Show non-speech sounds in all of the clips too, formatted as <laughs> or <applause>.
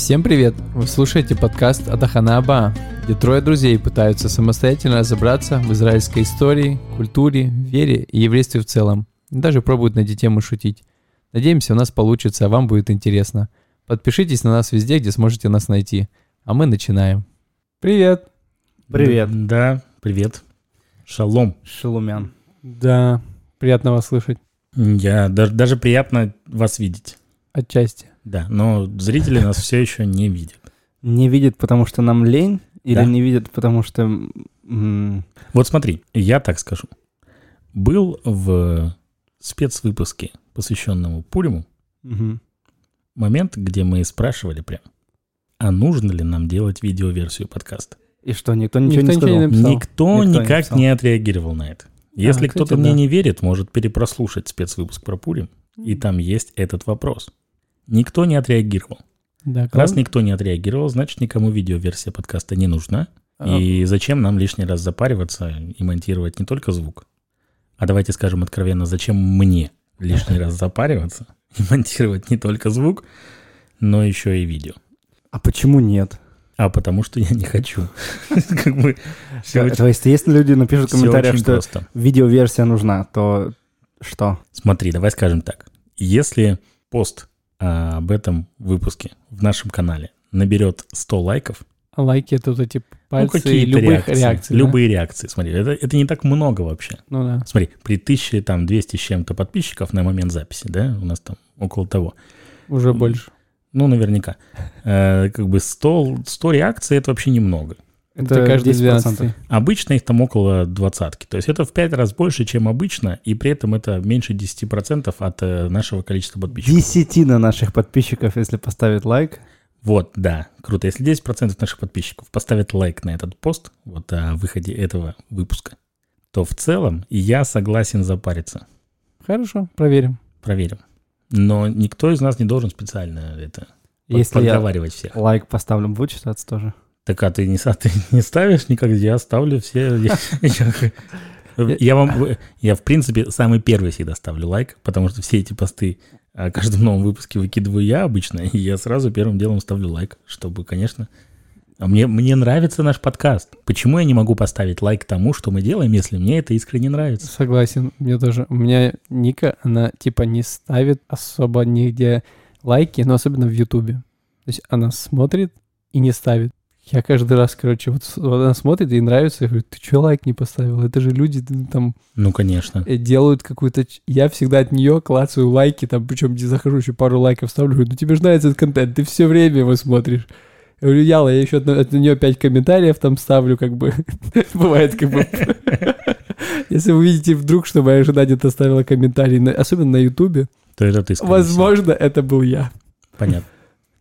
Всем привет! Вы слушаете подкаст Атахана Аба, где трое друзей пытаются самостоятельно разобраться в израильской истории, культуре, вере и еврействе в целом. И даже пробуют на эти темы шутить. Надеемся, у нас получится, а вам будет интересно. Подпишитесь на нас везде, где сможете нас найти. А мы начинаем. Привет! Привет. Да, привет. Шалом. Шелумян. Да, приятно вас слышать. Я даже, даже приятно вас видеть. Отчасти. Да, но зрители нас все еще не видят. Не видит, потому что нам лень? Или Да. не видит, потому что... Вот смотри, я так скажу. Был в спецвыпуске, посвященному Пуриму, мгм. момент, где мы спрашивали прям, а нужно ли нам делать видеоверсию подкаста? И что, никто ничего Никто не ничего не сказал? Никто, Никто не никак написал. не отреагировал на это. Если кстати, кто-то мне да. не верит, может перепрослушать спецвыпуск про Пурим, и там есть этот вопрос. Никто не отреагировал. Да, Раз никто не отреагировал, значит, никому видеоверсия подкаста не нужна. А, И зачем нам лишний раз запариваться и монтировать не только звук? А давайте скажем откровенно, зачем мне лишний раз запариваться <laughs> и монтировать не только звук, но еще и видео? А почему нет? А потому что я не хочу. <laughs> Как бы всё очень- То есть, если люди напишут в комментариях, что просто. видеоверсия нужна, то что? Смотри, давай скажем так. Если пост об этом выпуске в нашем канале наберет 100 лайков, А лайки это вот эти ну, пальцы какие-то любых реакции, реакций. да? любые реакции, смотри, это, это не так много вообще. Ну да. Смотри, при 1200 с чем-то подписчиков на момент записи, да, у нас там около того, Уже больше. ну, наверняка, Э, как бы 100, 100 реакций – это вообще немного. Это, Это каждый 10%. 12 Обычно их там около двадцатки, то есть это в 5 раз больше, чем обычно, и при этом это меньше 10% от э, нашего количества подписчиков. Десятина наших подписчиков, если поставить лайк. Вот, да, круто. Если 10% наших подписчиков поставят лайк на этот пост, вот о выходе этого выпуска, то в целом я согласен запариться. Хорошо, проверим. Проверим. Но никто из нас не должен специально это Если я подговаривать всех. лайк поставлю, будет считаться тоже? Так а ты не, са- ты <laughs> не ставишь никак, я ставлю все. <laughs> Я, вам, я в принципе самый первый всегда ставлю лайк, потому что все эти посты о каждом новом выпуске выкидываю я обычно, и я сразу первым делом ставлю лайк, чтобы, конечно... А мне, мне нравится наш подкаст. Почему я не могу поставить лайк тому, что мы делаем, если мне это искренне нравится? Согласен, мне тоже. У меня Ника, она типа не ставит особо нигде лайки, но особенно в Ютубе. То есть она смотрит и не ставит. Я каждый раз, короче, вот, она смотрит, ей нравится, я говорю, ты что лайк не поставил? Это же люди там Ну, конечно. э, делают какую-то... Я всегда от нее клацаю лайки, там, причем не захожу, еще пару лайков ставлю, говорю, ну тебе же нравится этот контент, ты все время его смотришь. Я говорю, Яла, я еще от, от нее пять комментариев там ставлю, как бы. <laughs> Бывает, как бы. <laughs> Если вы видите вдруг, что моя жена где-то ставила комментарий, особенно на Ютубе, То это ты, возможно, это был я. Понятно.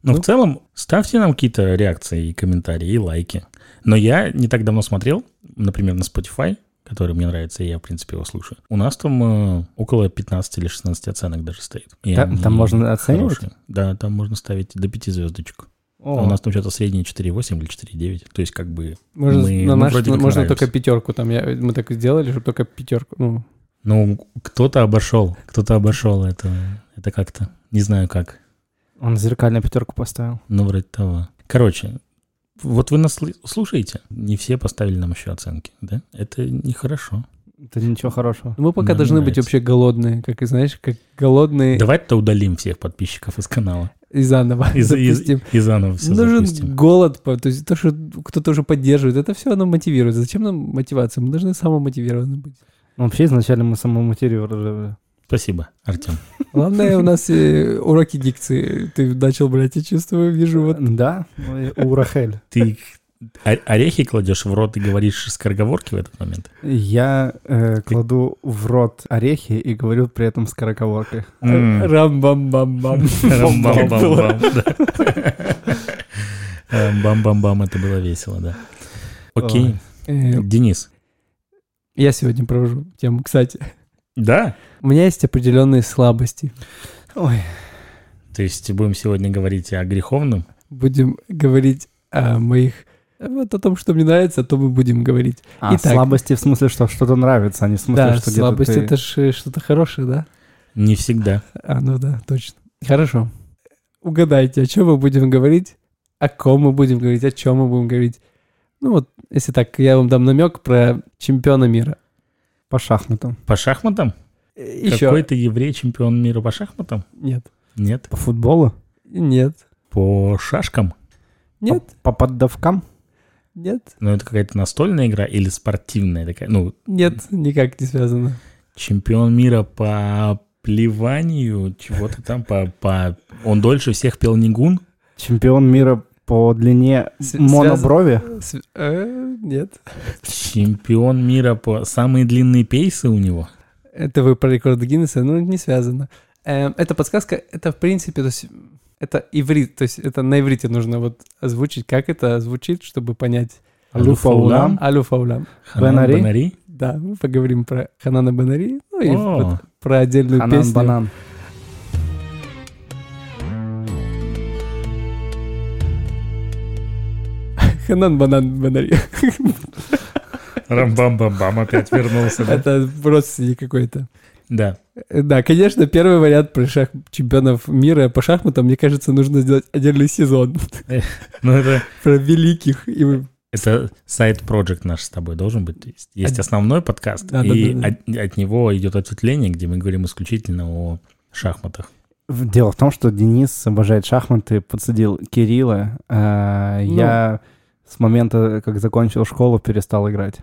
Но Ну. в целом, ставьте нам какие-то реакции и комментарии, и лайки. Но я не так давно смотрел, например, на Spotify, который мне нравится, и я, в принципе, его слушаю. У нас там э, около 15 или 16 оценок даже стоит. И Та- они там можно оценивать? хорошие. Да, там можно ставить до 5 звездочек. О, А у нас там что-то среднее 4,8 или 4,9. То есть как бы... Можно, Мы- на мы наш- вроде как можно нравимся. только пятерку там. Я, мы так сделали, чтобы только пятерку. Ну, Ну, кто-то обошел, кто-то обошел это. Это как-то, не знаю как. Он зеркальную пятерку поставил. Ну, вроде того. Короче, вот вы нас сл- слушаете, не все поставили нам еще оценки, да? Это нехорошо. Это ничего хорошего. мы пока Нам должны быть нравится. вообще голодные, как и знаешь, как голодные Давайте-то удалим всех подписчиков из канала. и заново И, за- и- запустим. и заново все Нужен запустим. голод, то есть то, что кто-то уже поддерживает, это все оно мотивирует. Зачем нам мотивация? Мы должны самомотивированы быть. Ну, Вообще, изначально мы самомотивировали. Спасибо, Артем. Главное, у нас уроки дикции. Ты начал брать, я чувствую, вижу вот. Да, ну, у Рахель. Ты орехи кладешь в рот и говоришь скороговорки в этот момент? Я э, кладу в рот орехи и говорю при этом скороговоркой. М. Рам-бам-бам-бам. Рам-бам-бам-бам, да. Бам-бам-бам, это было весело, да. Окей. Э, Денис. Я сегодня провожу тему. Кстати, Да? у меня есть определенные слабости. Ой, То есть будем сегодня говорить о греховном? Будем говорить о моих... Вот о том, что мне нравится, то мы будем говорить. а Итак. слабости в смысле, что что-то нравится, а не в смысле, да, что слабость где-то ты... это же что-то хорошее, да? Не всегда. А, ну да, точно. Хорошо. Угадайте, о чем мы будем говорить о ком мы будем говорить, о чем мы будем говорить. Ну вот, если так, я вам дам намек про чемпиона мира. По шахматам. По шахматам? Еще. Какой-то еврей чемпион мира по шахматам? Нет. Нет. По футболу? Нет. По шашкам? Нет. По, по поддавкам? Нет. Ну, это какая-то настольная игра или спортивная такая? Ну, Нет, никак не связано. чемпион мира по плеванию, чего-то там, по, по... Он дольше всех пел Нигун? Чемпион мира по длине С- моноброви? С- э, нет. Чемпион мира по... Самые длинные пейсы у него? Это вы про рекорд Гиннесса, ну, не связано. Эм, это подсказка, это, в принципе, то есть, это иврит, то есть это на иврите нужно вот озвучить, как это звучит, чтобы понять. Алюфа Улам? Алю Фаулам. Ханан Бенари? Бенари? Да, мы поговорим про Ханана Банари, ну и О. вот про отдельную Ханан песню. Банан. Ханан Банан Банари. Рам-бам-бам-бам, опять вернулся, да? Это родственник какой-то. Да. Да, конечно, первый вариант про шах... чемпионов мира по шахматам, мне кажется, нужно сделать отдельный сезон Ну, это, про великих. И это сайт-проект наш с тобой должен быть. Есть Есть Од- основной подкаст, Да, да, и да, От, от него идет ответвление, где мы говорим исключительно о шахматах. Дело в том, что Денис обожает шахматы, подсадил Кирилла. а, Ну. Я с момента, как закончил школу, перестал играть.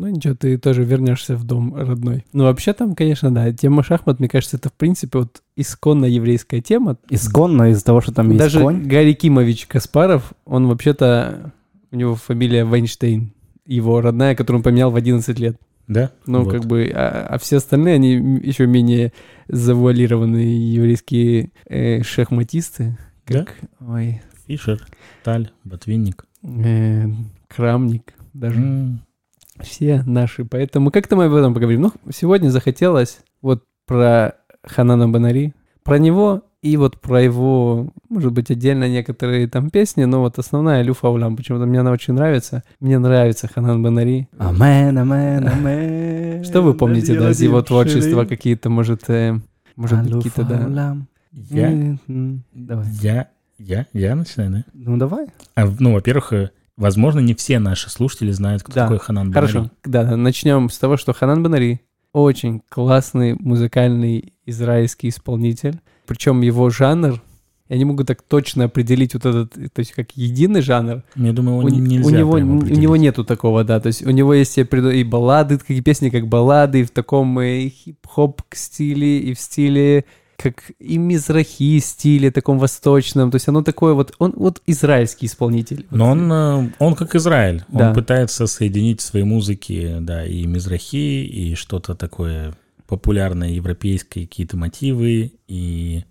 Ну ничего, ты тоже вернешься в дом родной. Ну вообще там, конечно, да, тема шахмат, мне кажется, это в принципе вот исконно еврейская тема. Исконно из-за того, что там есть Даже конь. Гарри Кимович Каспаров, он вообще-то, у него фамилия Вайнштейн, его родная, которую он поменял в 11 лет. Да? Ну, Вот. как бы, а, а все остальные, они еще менее завуалированные еврейские э, шахматисты. Как, ой, Фишер, Таль, Ботвинник. Э, Крамник, даже. М, Все наши. Поэтому как-то мы об этом поговорим. Ну, сегодня захотелось вот про Ханана Банари, про него и вот про его, может быть, отдельно некоторые там песни, но вот основная Люфа Улам, почему-то мне она очень нравится. Мне нравится Ханан Банари. Амен, амен, амен. Что вы помните, да, из его творчества какие-то, может, э, может быть, Алюфа какие-то, да. Я, я, я, я начинаю, да? Ну, давай. А, ну, во-первых, э, возможно, не все наши слушатели знают, кто Да. такой Ханан Банари. Хорошо, да, начнем с того, что Ханан Банари очень классный музыкальный израильский исполнитель. Причем его жанр, я не могу так точно определить вот этот, то есть как единый жанр. Я думаю, его У, не- у нельзя него, у него нету такого, да. То есть у него есть и и баллады, такие песни, как баллады, и в таком э, хип-хоп стиле, и в стиле как и мизрахи стиле, таком восточном. То есть оно такое вот, он вот израильский исполнитель. Но он, э, он как Израиль. Да. Он пытается соединить в своей музыке, да, и мизрахи, и что-то такое популярное европейское, какие-то мотивы, и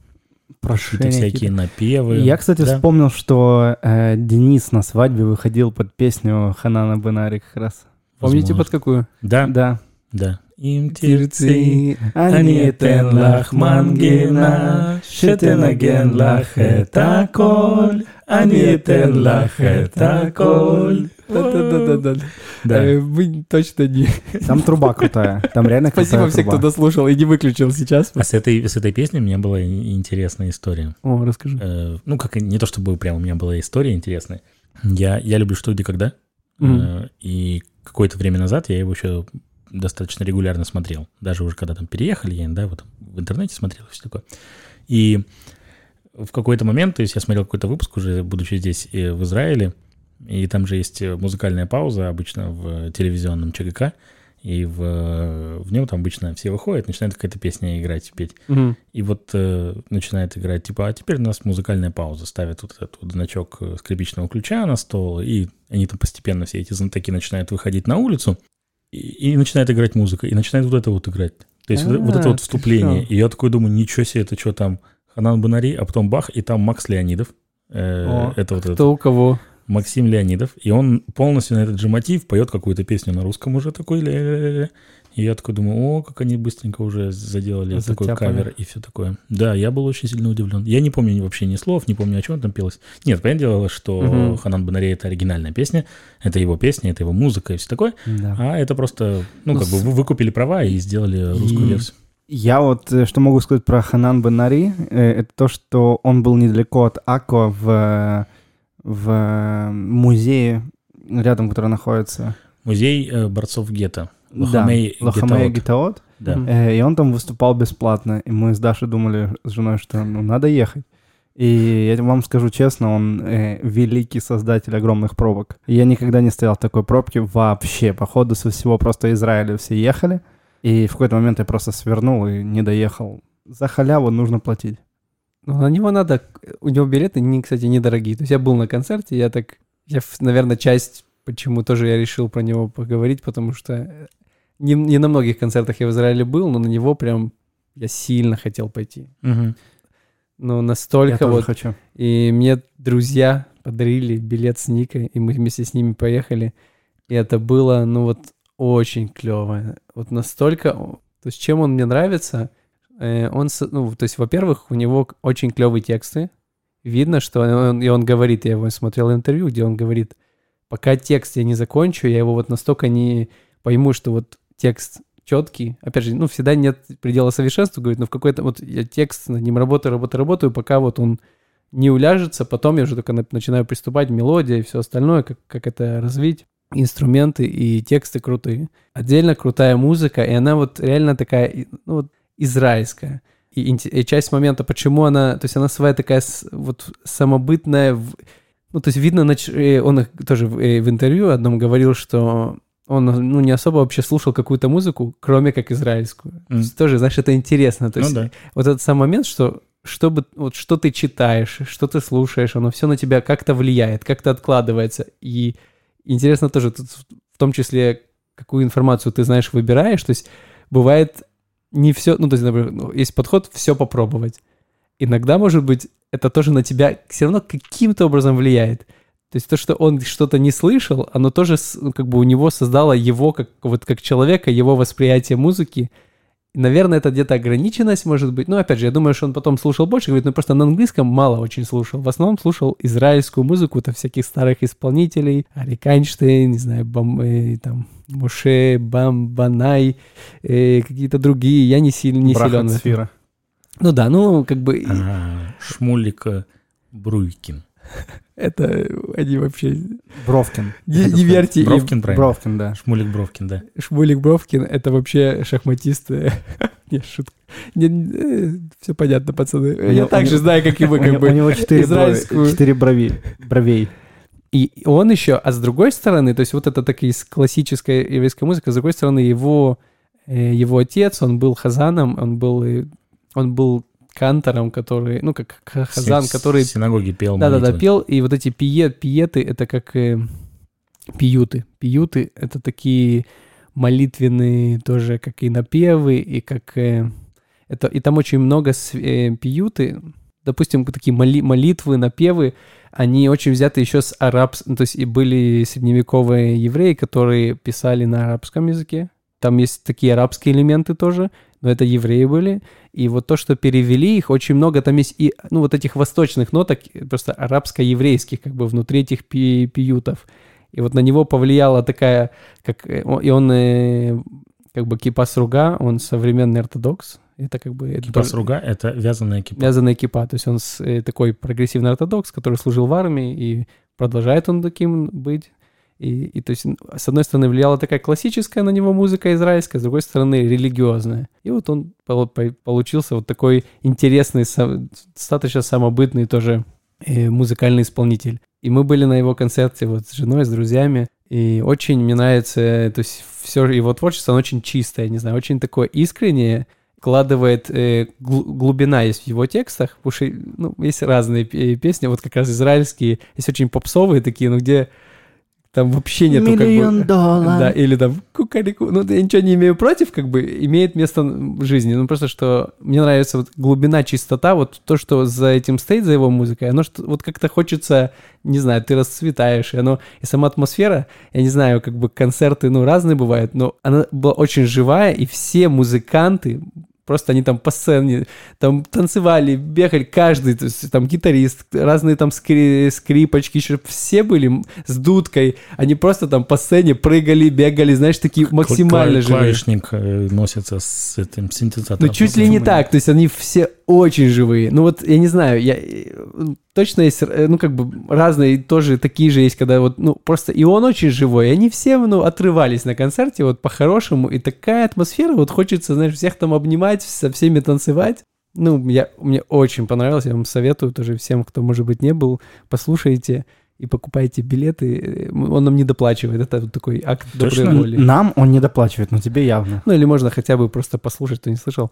какие-то Прошение всякие какие-то. напевы. Я, кстати, Да. вспомнил, что э, Денис на свадьбе выходил под песню Ханана Бенари как раз. Помните Возможно. под какую? Да, да. Да. Им тирцы, אני אתן לך מנגינה, שתנגן לך את הכל, אני אתן לך את הכל. Да-да-да-да. Да. Э, Вы точно не... Там труба крутая. Там реально крутая Спасибо всем, кто труба. дослушал и не выключил сейчас. А с этой, с этой песней у меня была и- интересная история. О, расскажи. Э, ну, как и- не то чтобы прям у меня была история интересная. Я, я люблю «Что, где, когда». Мгм. Э, И какое-то время назад я его еще достаточно регулярно смотрел. Даже уже когда там переехали, я да, вот в интернете смотрел и все такое. И в какой-то момент, то есть я смотрел какой-то выпуск уже, будучи здесь э, в Израиле, и там же есть э, музыкальная пауза обычно в телевизионном ЧГК, и в, в нем там обычно все выходят, начинает какая-то песня играть, петь. Мгм. И вот э, начинает играть, типа, а теперь у нас музыкальная пауза. Ставят вот этот вот значок э, скрипичного ключа на стол, и они там постепенно все эти знатоки начинают выходить на улицу, и, и начинает играть музыка, и начинает вот это вот играть. То есть вот, вот это А, вот вступление. И я такой думаю, ничего себе, это что там, Ханан Банари, а потом бах, и там Макс Леонидов. Э, О, это вот Кто у кого? Максим Леонидов, и он полностью на этот же мотив поет какую-то песню на русском уже такой. ля-ля-ля-ля. И я такой думаю, о, как они быстренько уже заделали такой Затяпали. кавер и все такое. Да, я был очень сильно удивлен. Я не помню вообще ни слов, не помню, о чем там пелось. Нет, понятное дело, что Мгм. Ханан Банаре это оригинальная песня, это его песня, это его музыка и все такое. Да. А это просто, ну, Ну, как бы с- вы выкупили права и сделали русскую И- версию. Я вот, э, что могу сказать про Ханан Бенари, э, это то, что он был недалеко от Ако в, в музее рядом, который находится. Музей э, борцов гетто. Лохамей да, Лохамей Гетаот. Да. Э, и он там выступал бесплатно. И мы с Дашей думали с женой, что ну, надо ехать. И я вам скажу честно, он э, великий создатель огромных пробок. Я никогда не стоял в такой пробке вообще. Походу со всего просто Израиля все ехали. И в какой-то момент я просто свернул и не доехал. За халяву нужно платить. Ну, на него надо... У него билеты, не, кстати, недорогие. То есть я был на концерте, я так... Я, наверное, часть, почему тоже я решил про него поговорить, потому что э, не, не на многих концертах я в Израиле был, но на него прям я сильно хотел пойти. Угу. Ну, настолько я вот... хочу. И мне друзья подарили билет с Никой, и мы вместе с ними поехали. И это было, ну вот, очень клево. Вот настолько... То есть чем он мне нравится, э, он, ну, то есть, во-первых, у него очень клевые тексты. Видно, что он, и он говорит, я его смотрел интервью, где он говорит, пока текст я не закончу, я его вот настолько не пойму, что вот текст четкий. Опять же, ну, всегда нет предела совершенства, говорит, но в какой-то вот я текст над ним работаю, работаю, работаю, пока вот он не уляжется, потом я уже только начинаю приступать, мелодия и все остальное, как, как это развить инструменты и тексты крутые. Отдельно крутая музыка, и она вот реально такая, ну, вот израильская. И, и часть момента, почему она, то есть она своя такая вот самобытная, ну, то есть видно, э, он тоже э, в интервью одном говорил, что он ну, не особо вообще слушал какую-то музыку, кроме как израильскую. Mm. То тоже, знаешь, это интересно. То ну есть да. вот этот сам момент, что чтобы, вот что ты читаешь, что ты слушаешь, оно все на тебя как-то влияет, как-то откладывается. И интересно тоже, тут, в том числе, какую информацию ты знаешь, выбираешь. То есть бывает не все, ну, то есть, например, ну, есть подход все попробовать. Иногда, может быть, это тоже на тебя все равно каким-то образом влияет. То есть то, что он что-то не слышал, оно тоже ну, как бы у него создало его как вот как человека, его восприятие музыки, Наверное, это где-то ограниченность, может быть. Ну, опять же, я думаю, что он потом слушал больше, говорит, ну, просто на английском мало очень слушал. В основном слушал израильскую музыку, то всяких старых исполнителей, Арик Айнштейн, не знаю, Бам, э, там, Муше, Бам, Банай, э, какие-то другие. Я не, сильно, не силен. Сфера. Ну да, ну, как бы... А, Шмулика Бруйкин. Это они вообще... Бровкин. <laughs> Не, не верьте Бровкин, правильно? Бровкин, да. Шмулик Бровкин, да. Шмулик Бровкин — это вообще шахматисты. <laughs> Нет, шутка. все понятно, пацаны. Я также знаю, как и вы, как бы. У него четыре брови, бровей. И он еще, а с другой стороны, то есть вот это такая классическая еврейская музыка, с другой стороны, его, э, его отец, он был хазаном, он был, он был кантором, который, ну, как Хазан, С- который... В синагоге пел Да-да-да, пел, и вот эти пие, пиеты, это как э, пиюты. Пиюты — это такие молитвенные тоже, как и напевы, и как... Э, это, и там очень много с, э, пиюты, допустим, такие моли, молитвы, напевы, они очень взяты еще с ну, то есть и были средневековые евреи, которые писали на арабском языке. Там есть такие арабские элементы тоже, но это евреи были. И вот то, что перевели их, очень много там есть и, ну, вот этих восточных ноток, просто арабско-еврейских, как бы внутри этих пи пиютов. И вот на него повлияла такая, как, э, и он э, как бы кипас руга, он современный ортодокс. Это как бы... Кипас руга — это вязаная кипа. Вязаная кипа, то есть он э, такой прогрессивный ортодокс, который служил в армии, и продолжает он таким быть. И, и то есть, с одной стороны, влияла такая классическая на него музыка израильская, с другой стороны, религиозная. И вот он получился вот такой интересный, достаточно самобытный тоже э, музыкальный исполнитель. И мы были на его концерте вот с женой, с друзьями. И очень мне нравится, то есть все его творчество, оно очень чистое, не знаю, очень такое искреннее, вкладывает э, глубина есть в его текстах, потому что ну, есть разные песни, вот как раз израильские, есть очень попсовые такие, но где там вообще нету Миллион как бы... долларов. Да, или там кукарику. Ну, я ничего не имею против, как бы, имеет место в жизни. Ну, просто что мне нравится вот глубина, чистота, вот то, что за этим стоит, за его музыкой, оно что вот как-то хочется, не знаю, ты расцветаешь, и оно, и сама атмосфера, я не знаю, как бы концерты, ну, разные бывают, но она была очень живая, и все музыканты Просто они там по сцене, там танцевали, бегали, каждый, то есть там гитарист, разные там скри скрипочки, еще все были с дудкой. Они просто там по сцене прыгали, бегали, знаешь, такие максимально живые. Клавишник э, носится с этим синтезатором. Ну, чуть ли не так, то есть они все очень живые. Ну, вот, я не знаю, я... э, Точно есть, э, ну, как бы разные тоже такие же есть, когда вот, ну, просто и он очень живой, и они все, ну, отрывались на концерте вот по-хорошему, и такая атмосфера, вот хочется, знаешь, всех там обнимать, со всеми танцевать. Ну, я, мне очень понравилось, я вам советую тоже всем, кто, может быть, не был, послушайте и покупайте билеты. Э, Он нам не доплачивает, это вот такой акт Точно? доброй воли. Нам он не доплачивает, но тебе явно. Ну, или можно хотя бы просто послушать, кто не слышал.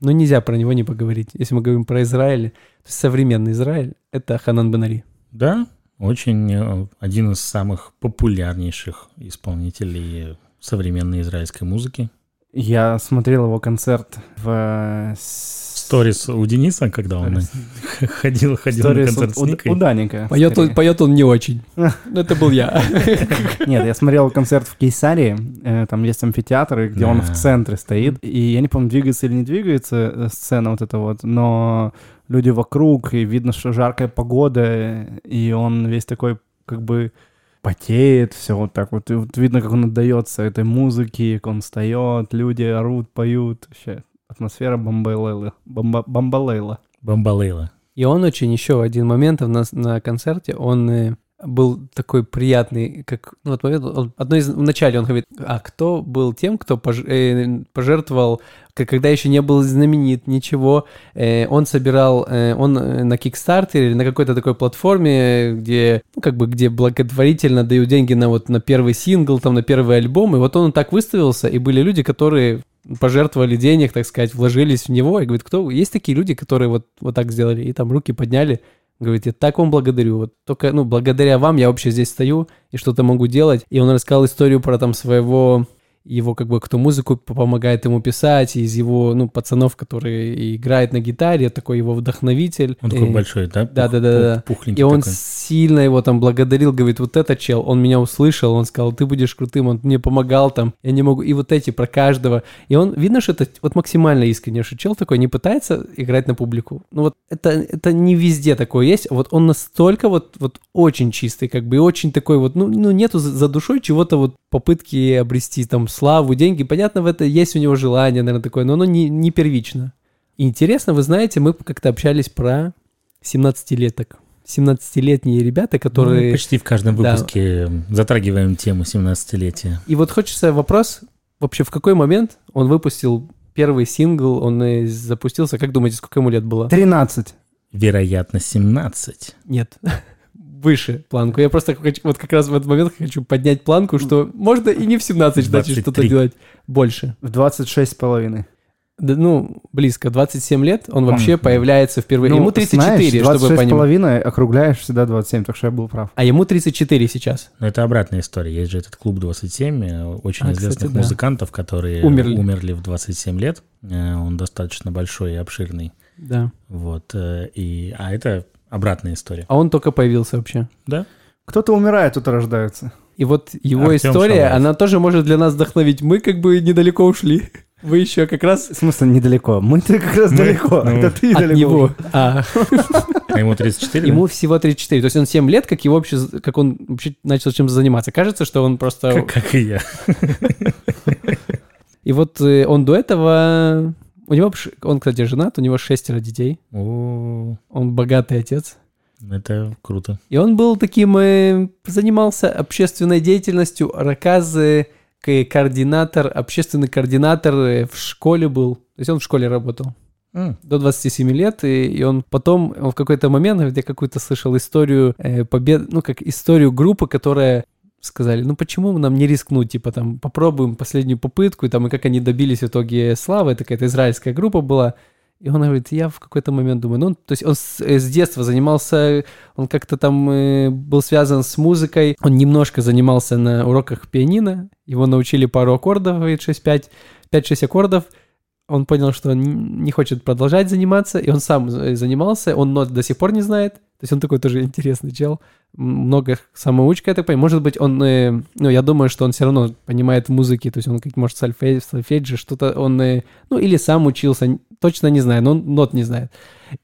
Но нельзя про него не поговорить. Если мы говорим про Израиль, то современный Израиль — это Ханан Бенари. Да, очень э, один из самых популярнейших исполнителей современной израильской музыки. Я смотрел его концерт в... э, с- Сторис у Дениса, когда он <laughs> ходил, ходил на концерт с у, у- Никой. у Даника. Поет он, поет он не очень. <laughs> Это был я. <laughs> Нет, я смотрел концерт в Кейсарии, э, там есть амфитеатр, где он в центре стоит, и я не помню, двигается или не двигается э, сцена вот эта вот, но люди вокруг, и видно, что жаркая погода, и он весь такой как бы потеет, все вот так вот, и вот видно, как он отдается этой музыке, как он встает, люди орут, поют, вообще атмосфера бомбалейла, бомба, бомбалейла. Бомбалейла. И он очень еще один момент на, на концерте, он э, был такой приятный, как ну, вот момент, он- одно из вначале он говорит, а кто был тем, кто пож- э, пожертвовал, когда еще не был знаменит, ничего, э, он собирал, э, он э, на Kickstarter или на какой-то такой платформе, где, ну, как бы, где благотворительно дают деньги на вот на первый сингл, там, на первый альбом, и вот он так выставился, и были люди, которые пожертвовали денег, так сказать, вложились в него, и говорит, кто, есть такие люди, которые вот, вот так сделали, и там руки подняли, Говорит, я так вам благодарю. Вот только, ну, благодаря вам я вообще здесь стою и что-то могу делать. И он рассказал историю про там своего, его как бы, кто музыку помогает ему писать, из его, ну, пацанов, которые играет на гитаре, такой его вдохновитель. Он такой И- большой, да? да, Пух- да, да, да. пух- Пухленький И он такой. сильно его там благодарил, говорит, вот этот чел, он меня услышал, он сказал, ты будешь крутым, он мне помогал там, я не могу, и вот эти про каждого. И он, видно, что это вот максимально искренне, что чел такой не пытается играть на публику. Ну вот это, это не везде такое есть, вот он настолько вот, вот очень чистый, как бы, и очень такой вот, ну, ну нету за, за душой чего-то вот попытки обрести там славу, деньги. Понятно, в это есть у него желание, наверное, такое, но оно не, не первично. И интересно, вы знаете, мы как-то общались про 17-леток. 17-летние ребята, Ну, которые... почти в каждом Да. выпуске затрагиваем тему 17-летия. И вот хочется вопрос, вообще в какой момент он выпустил первый сингл, он запустился, как думаете, сколько ему лет было? 13. Вероятно, 17. Нет, <laughs> выше планку. Я просто хочу- вот как раз в этот момент хочу поднять планку, что можно и не в 17 начать что-то 23. делать больше. В 26 с половиной. Да, ну, близко, 27 лет, он вообще Мгм. появляется впервые. Ну, ему 34, знаешь, чтобы 26 вы с понимали. половиной округляешь всегда 27, так что я был прав. А ему 34 сейчас. Но это обратная история. Есть же этот клуб 27, э, очень А, известных кстати, да. музыкантов, которые Умерли. умерли в 27 лет. Э, Он достаточно большой и обширный. Да. Вот. э, И, а это обратная история. А он только появился вообще. Да? Кто-то умирает, кто-то рождается. И вот его Артём история, Шалаев. она тоже может для нас вдохновить. Мы как бы недалеко ушли. Вы еще как раз В смысле, недалеко. Мы-то как раз Мы- далеко. ну, Это ты от далеко. него. А, А ему 34? да? ему всего 34. То есть он 7 лет, как его вообще, как он вообще начал чем-то заниматься. Кажется, что он просто... Как, как и я. И вот э, он до этого... У него, он, кстати, женат, у него шестеро детей. О, Он богатый отец. это круто. И он был таким, э, занимался общественной деятельностью, раказы, координатор, общественный координатор э, в школе был. То есть он в школе работал М, до 27 лет, и, и он потом он в какой-то момент, где какую-то слышал историю э, побед, ну как историю группы, которая сказали, ну почему нам не рискнуть, типа там попробуем последнюю попытку, и там и как они добились в итоге славы, это какая-то израильская группа была. И он говорит, я в какой-то момент думаю, ну, то есть он с, э, с детства занимался, он как-то там э, был связан с музыкой, он немножко занимался на уроках пианино, его научили пару аккордов, говорит, 6-5, 5-6 аккордов, он понял, что он не хочет продолжать заниматься, и он сам э, занимался, он нот до сих пор не знает, То есть он такой тоже интересный чел. Много самоучка, я так понимаю. Может быть, он, э, ну, я думаю, что он все равно понимает в музыке, то есть он, как может, сольфедж, сольфеджи, что-то он, э, ну, или сам учился, точно не знаю, но он нот не знает.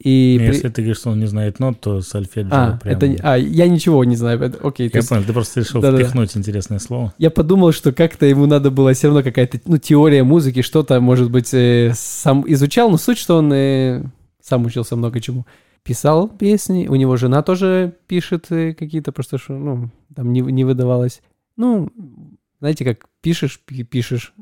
И Ну, при- Если ты говоришь, что он не знает нот, то сольфеджио А, прям... это, а, я ничего не знаю. это- Окей, Я есть понял, ты просто решил Да-да-да. впихнуть интересное слово. я подумал, что как-то ему надо было все равно какая-то, ну, теория музыки, что-то, может быть, э, сам изучал, но суть, что он э, сам учился много чему. Писал песни, у него жена тоже пишет э, какие-то, просто что, ну, там не, не выдавалось. Ну, знаете, как пишешь, пи- пишешь,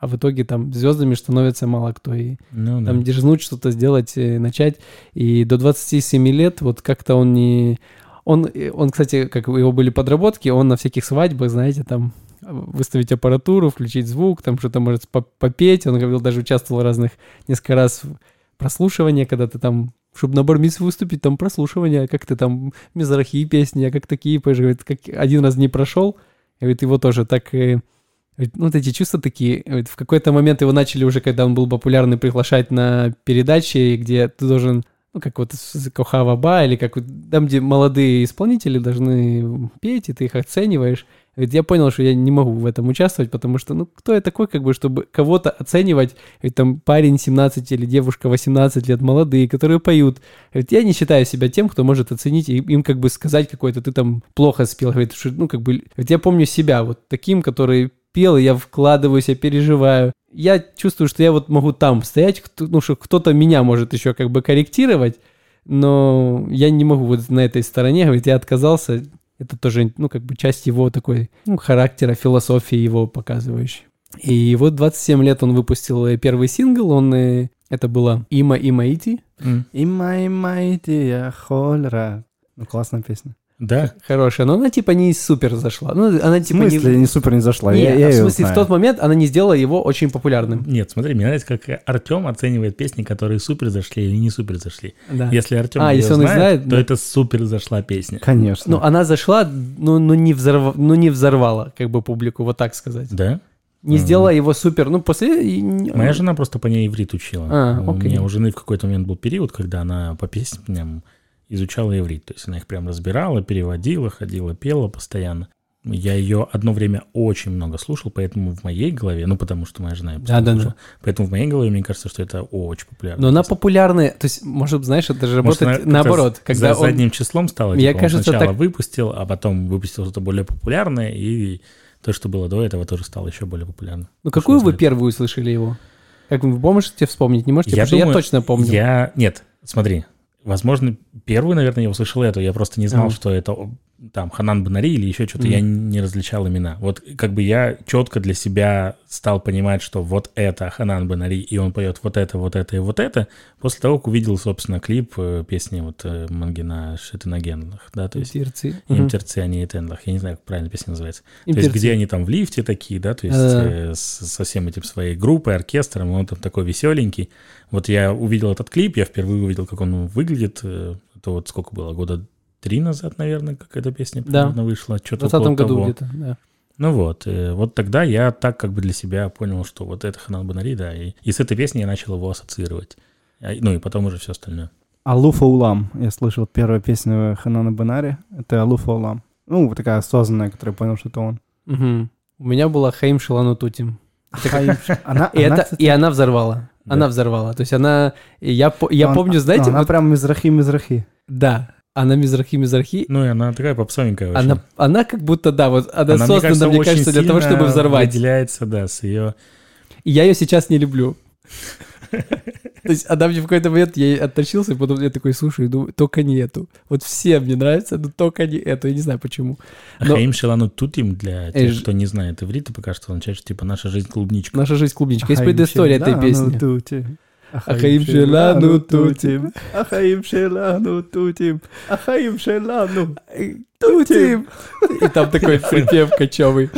а в итоге там звездами становится мало кто. И Ну, да. там дерзнуть что-то сделать, э, начать. И до 27 лет вот как-то он не... Он, э, он, кстати, как у него были подработки, он на всяких свадьбах, знаете, там выставить аппаратуру, включить звук, там что-то может по- попеть. Он говорил, даже участвовал в разных несколько раз в прослушивании, когда ты там, чтобы на бармис выступить, там прослушивание, как ты там мизрахи песни, а как такие поешь, говорит, как один раз не прошел, говорит, его тоже так э, Говорит, Ну, вот эти чувства такие. говорит, В какой-то момент его начали уже, когда он был популярный, приглашать на передачи, где ты должен, ну, как вот Кохава Ба, или как там, где молодые исполнители должны петь, и ты их оцениваешь. Говорит, я понял, что я не могу в этом участвовать, потому что, ну, кто я такой, как бы, чтобы кого-то оценивать, Говорит, там парень 17 или девушка 18 лет, молодые, которые поют. Говорит, я не считаю себя тем, кто может оценить и им как бы сказать какой-то, ты там плохо спел. Говорит, что, ну, как бы, говорит, я помню себя вот таким, который пел, я вкладываюсь, я переживаю. Я чувствую, что я вот могу там стоять, кто- ну, что кто-то меня может еще как бы корректировать, но я не могу вот на этой стороне, говорит, я отказался. Это тоже, ну, как бы часть его такой, ну, характера, философии его показывающей. И вот 27 лет он выпустил э, первый сингл, он, э, это было «Има Има Ити». Има, има, иди, я хольра. Ну, классная песня. Да, Хорошая, но она типа не супер зашла. Ну, она В типа не... смысле, не супер не зашла? Не, я, а я в её смысле, в знаю. тот момент она не сделала его очень популярным. нет, смотри, мне нравится, как Артем оценивает песни, которые супер зашли или не супер зашли. Да. Если Артем А, если он знает, знает, то да. это супер зашла песня. Конечно. Ну, она зашла, но, но, не взорв... но не взорвала, как бы, публику, вот так сказать. Да? Не Мгм. сделала его супер. Ну, после... не- Моя жена просто по ней иврит учила. А, У окей. меня у жены в какой-то момент был период, когда она по песням изучала иврит. То есть она их прям разбирала, переводила, ходила, пела постоянно. Я ее одно время очень много слушал, поэтому в моей голове, ну потому что моя жена постоянно Да-да-да. слушала, поэтому в моей голове мне кажется, что это очень популярно. Но она популярная, то есть, может, знаешь, это же Может, работает она наоборот. Когда за он... задним числом стало, Мне типа, кажется, сначала так- выпустил, а потом выпустил что-то более популярное, и то, что было до этого, тоже стало еще более популярным. Ну, какую вы первую услышали его? Как вы можете вспомнить? Не можете? Я думаю, я точно помню. Я... Нет, смотри. Возможно, первую, наверное, я услышал эту. Я просто не знал, Ага. что это там Ханан Банари или еще что-то. Мгм. Я не различал имена. Вот как бы я четко для себя стал понимать, что вот это Ханан Банари, и он поет вот это, вот это и вот это, после того, как увидел, собственно, клип э, песни вот э, Мангина Шитинагенлах, да, то есть Имперцы. Мгм. Имтерциане и Тенлах. Я не знаю, как правильно песня называется. То есть, где они там в лифте такие, да, то есть э, с- со всем этим своей группой, оркестром, он там такой веселенький. Вот я увидел этот клип, я впервые увидел, как он выглядит. э, Это вот сколько было, года три назад, наверное, как эта песня Да. примерно вышла. В Что-то 20 около году того. где-то, да. Ну вот, э, вот тогда я так как бы для себя понял, что вот это Ханан Банари, да, и, и с этой песней я начал его ассоциировать. А, Ну и потом уже все остальное. Алуфа Улам. Я слышал первую песню Ханана Бенари. Это Алуфа Улам. Ну, вот такая осознанная, которая понял, что это он. Мгм. У меня была Хаим Шилану Тутим. <laughs> Она, И, она, это, кстати, и она взорвала. Да. Она взорвала. То есть она... и Я, я помню, знаете... Она вот- прям Мизрахи-Мизрахи. да, она Мизрахи-Мизрахи. Ну и она такая попсовенькая очень. Она, она как будто, да, вот она, Она, создана, мне кажется, для того, чтобы взорвать. выделяется, да, с ее... И я ее сейчас не люблю. <laughs> То есть она мне в какой-то момент, я ей оттащился, и потом я такой, слушай, ну только не эту. Вот все мне нравятся, но только не эту. Я не знаю почему. Но- Хаим Шелану Тутим, для тех, ж- кто не знает иврита, пока что означает, что типа наша жизнь клубничка. Наша жизнь клубничка. Есть предыстория этой песни. Ахаим шелану тутим. Ахаим шелану тутим. Ахаим шелану. Тутим. И там такой припев кочевый.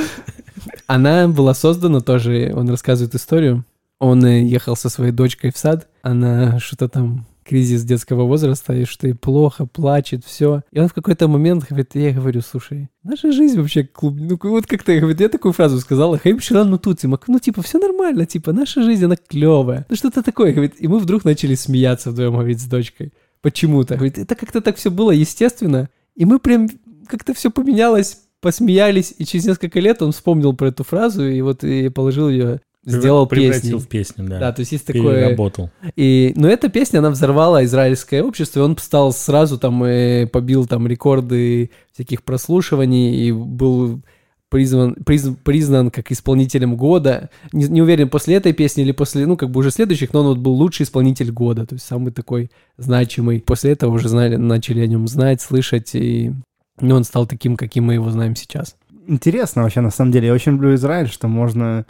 Она была создана тоже, он рассказывает историю. Он ехал со своей дочкой в сад, она что-то там кризис детского возраста, и что ей плохо, плачет, все. И он в какой-то момент говорит, я говорю, слушай, наша жизнь вообще клуб... Ну, вот как-то, говорит, я такую фразу сказала, Хайм ну тут, ну, типа, все нормально, типа, наша жизнь, она клевая. Ну, что-то такое, говорит. И мы вдруг начали смеяться вдвоем, говорит, с дочкой. почему-то. Говорит, это как-то так все было естественно, и мы прям как-то все поменялось, посмеялись, и через несколько лет он вспомнил про эту фразу, и вот и положил ее, сделал Превратил песней. в песню, да. Да, то есть есть такое... Переработал. И, но эта песня, она взорвала израильское общество, и он стал сразу там, э, побил там рекорды всяких прослушиваний, и был призван, приз- признан как исполнителем года. Не, не уверен, после этой песни или после, ну, как бы уже следующих, но он вот был лучший исполнитель года, то есть самый такой значимый. После этого уже знали, начали о нем знать, слышать, и ну, он стал таким, каким мы его знаем сейчас. Интересно вообще, на самом деле. Я очень люблю Израиль, что можно